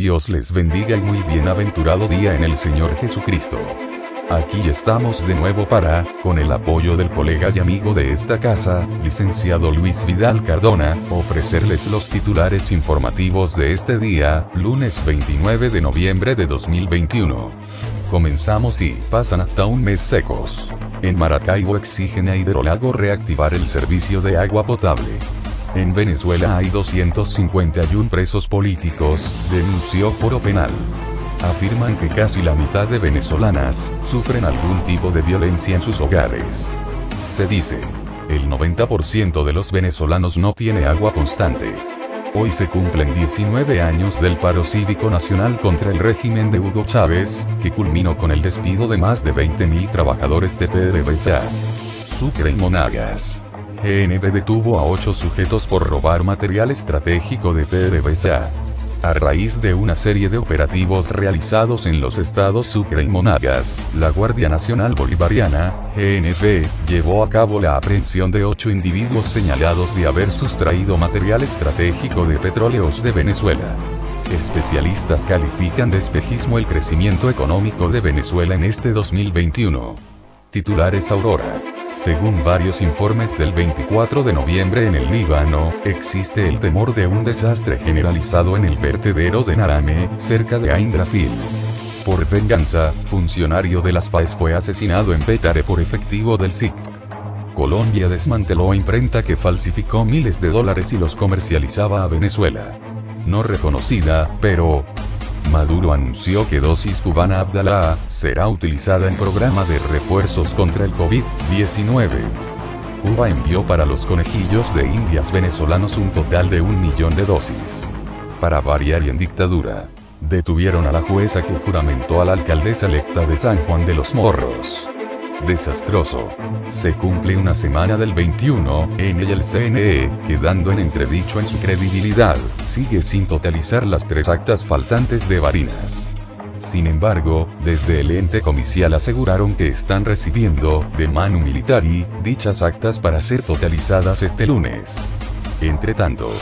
Dios les bendiga y muy bienaventurado día en el Señor Jesucristo. Aquí estamos de nuevo para, con el apoyo del colega y amigo de esta casa, licenciado Luis Vidal Cardona, ofrecerles los titulares informativos de este día, lunes 29 de noviembre de 2021. Comenzamos y pasan hasta un mes secos. En Maracaibo exigen a Hidrolago reactivar el servicio de agua potable. En Venezuela hay 251 presos políticos, denunció Foro Penal. Afirman que casi la mitad de venezolanas sufren algún tipo de violencia en sus hogares. Se dice, el 90% de los venezolanos no tiene agua constante. Hoy se cumplen 19 años del paro cívico nacional contra el régimen de Hugo Chávez, que culminó con el despido de más de 20.000 trabajadores de PDVSA. Sucre y Monagas. GNB detuvo a ocho sujetos por robar material estratégico de PDVSA. A raíz de una serie de operativos realizados en los estados Sucre y Monagas, la Guardia Nacional Bolivariana, GNB, llevó a cabo la aprehensión de ocho individuos señalados de haber sustraído material estratégico de petróleos de Venezuela. Especialistas califican de espejismo el crecimiento económico de Venezuela en este 2021. Titulares Aurora. Según varios informes del 24 de noviembre en el Líbano, existe el temor de un desastre generalizado en el vertedero de Narame, cerca de Ain Grafil. Por venganza, funcionario de las FAES fue asesinado en Petare por efectivo del SIC. Colombia desmanteló imprenta que falsificó miles de dólares y los comercializaba a Venezuela. No reconocida, pero, Maduro anunció que dosis cubana Abdalá será utilizada en programa de refuerzos contra el COVID-19. Cuba envió para los conejillos de indias venezolanos un total de un millón de dosis. Para variar y en dictadura. Detuvieron a la jueza que juramentó a la alcaldesa electa de San Juan de los Morros. Desastroso. Se cumple una semana del 21, en el CNE, quedando en entredicho en su credibilidad, sigue sin totalizar las tres actas faltantes de Barinas. Sin embargo, desde el ente comicial aseguraron que están recibiendo, de mano militari, dichas actas para ser totalizadas este lunes. Entre tanto,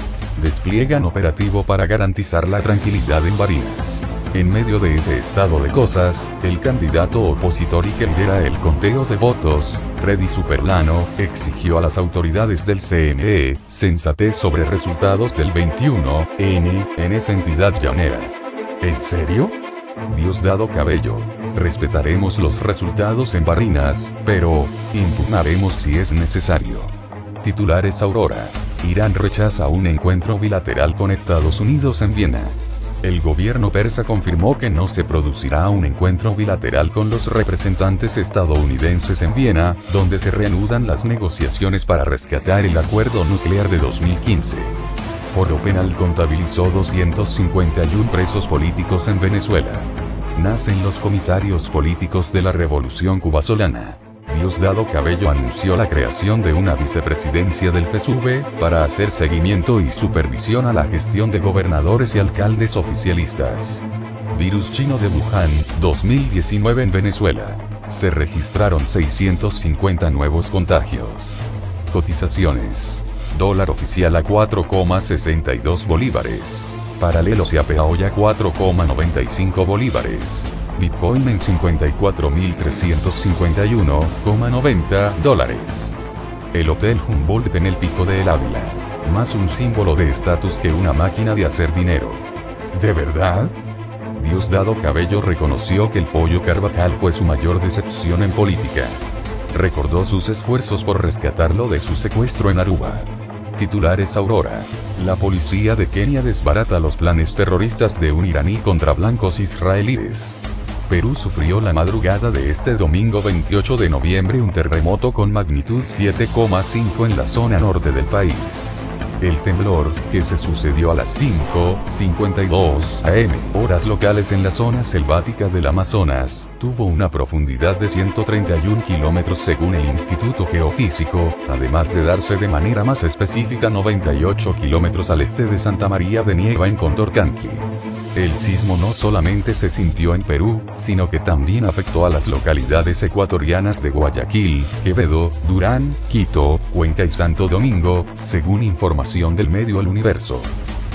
despliegan operativo para garantizar la tranquilidad en Barinas. En medio de ese estado de cosas, el candidato opositor y que lidera el conteo de votos, Freddy Superlano, exigió a las autoridades del CNE, sensatez sobre resultados del 21, N, en esa entidad llanera. ¿En serio? Diosdado Cabello. Respetaremos los resultados en Barinas, pero, impugnaremos si es necesario. Titulares Aurora. Irán rechaza un encuentro bilateral con Estados Unidos en Viena. El gobierno persa confirmó que no se producirá un encuentro bilateral con los representantes estadounidenses en Viena, donde se reanudan las negociaciones para rescatar el acuerdo nuclear de 2015. Foro Penal contabilizó 251 presos políticos en Venezuela. Nacen los comisarios políticos de la Revolución Cubasolana. Diosdado Cabello anunció la creación de una vicepresidencia del PSUV, para hacer seguimiento y supervisión a la gestión de gobernadores y alcaldes oficialistas. Virus chino de Wuhan, 2019 en Venezuela. Se registraron 650 nuevos contagios. Cotizaciones. Dólar oficial a 4,62 bolívares. Paralelo se ya 4,95 bolívares. Bitcoin en 54.351,90 dólares. El Hotel Humboldt en el Pico de El Ávila. Más un símbolo de estatus que una máquina de hacer dinero. ¿De verdad? Diosdado Cabello reconoció que el pollo Carvajal fue su mayor decepción en política. Recordó sus esfuerzos por rescatarlo de su secuestro en Aruba. Titulares Aurora. La policía de Kenia desbarata los planes terroristas de un iraní contra blancos israelíes. Perú sufrió la madrugada de este domingo 28 de noviembre un terremoto con magnitud 7,5 en la zona norte del país. El temblor, que se sucedió a las 5.52 am, horas locales en la zona selvática del Amazonas, tuvo una profundidad de 131 kilómetros según el Instituto Geofísico, además de darse de manera más específica 98 kilómetros al este de Santa María de Nieva en Condorcanqui. El sismo no solamente se sintió en Perú, sino que también afectó a las localidades ecuatorianas de Guayaquil, Quevedo, Durán, Quito, Cuenca y Santo Domingo, según información del medio El Universo.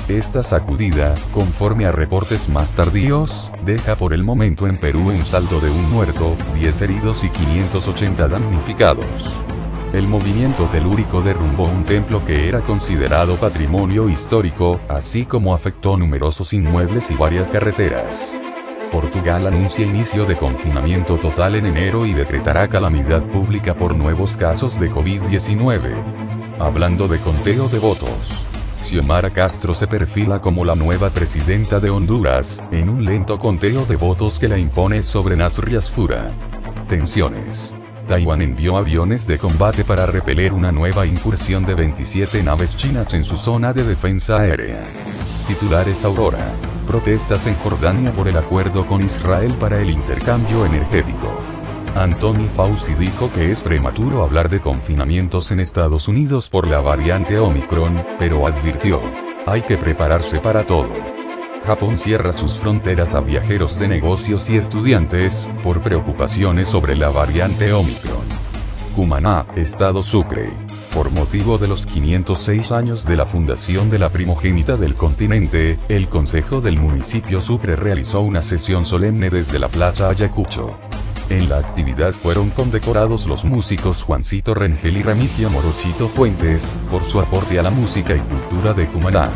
Esta sacudida, conforme a reportes más tardíos, deja por el momento en Perú un saldo de un muerto, 10 heridos y 580 damnificados. El movimiento telúrico derrumbó un templo que era considerado patrimonio histórico, así como afectó numerosos inmuebles y varias carreteras. Portugal anuncia inicio de confinamiento total en enero y decretará calamidad pública por nuevos casos de COVID-19. Hablando de conteo de votos. Xiomara Castro se perfila como la nueva presidenta de Honduras, en un lento conteo de votos que la impone sobre Nasri Asfura. Tensiones. Taiwán envió aviones de combate para repeler una nueva incursión de 27 naves chinas en su zona de defensa aérea. Titulares Aurora. Protestas en Jordania por el acuerdo con Israel para el intercambio energético. Anthony Fauci dijo que es prematuro hablar de confinamientos en Estados Unidos por la variante Omicron, pero advirtió, hay que prepararse para todo. Japón cierra sus fronteras a viajeros de negocios y estudiantes, por preocupaciones sobre la variante Omicron. Cumaná, Estado Sucre. Por motivo de los 506 años de la fundación de la primogénita del continente, el Consejo del Municipio Sucre realizó una sesión solemne desde la Plaza Ayacucho. En la actividad fueron condecorados los músicos Juancito Rengel y Remigio Morochito Fuentes, por su aporte a la música y cultura de Cumaná.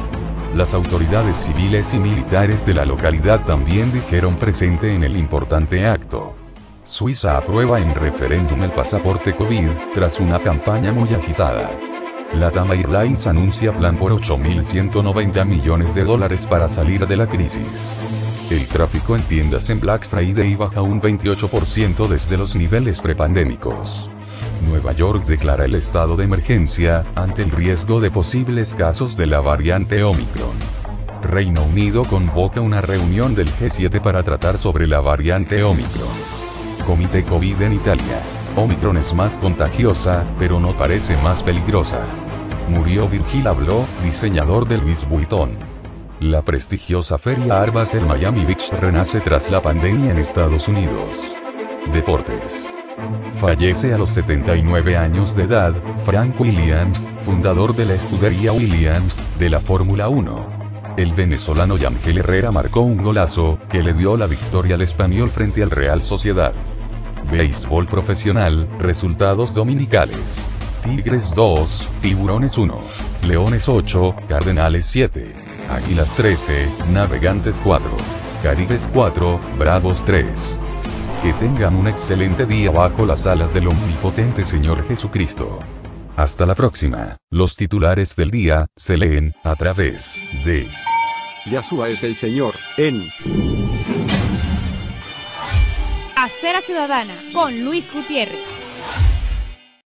Las autoridades civiles y militares de la localidad también dijeron presente en el importante acto. Suiza aprueba en referéndum el pasaporte COVID, tras una campaña muy agitada. La Tama Airlines anuncia plan por 8.190 millones de dólares para salir de la crisis. El tráfico en tiendas en Black Friday baja un 28% desde los niveles prepandémicos. Nueva York declara el estado de emergencia, ante el riesgo de posibles casos de la variante Omicron. Reino Unido convoca una reunión del G7 para tratar sobre la variante Omicron. Comité COVID en Italia. Omicron es más contagiosa, pero no parece más peligrosa. Murió Virgil Abloh, diseñador de Louis Vuitton. La prestigiosa feria Art Basel Miami Beach renace tras la pandemia en Estados Unidos. Deportes. Fallece a los 79 años de edad, Frank Williams, fundador de la escudería Williams, de la Fórmula 1. El venezolano Yangel Herrera marcó un golazo, que le dio la victoria al español frente al Real Sociedad. Béisbol profesional, resultados dominicales. Tigres 2, Tiburones 1, Leones 8, Cardenales 7, Águilas 13, Navegantes 4, Caribes 4, Bravos 3. Que tengan un excelente día bajo las alas del omnipotente Señor Jesucristo. Hasta la próxima. Los titulares del día se leen a través de Yahshua es el Señor, en Acera Ciudadana con Luis Gutiérrez.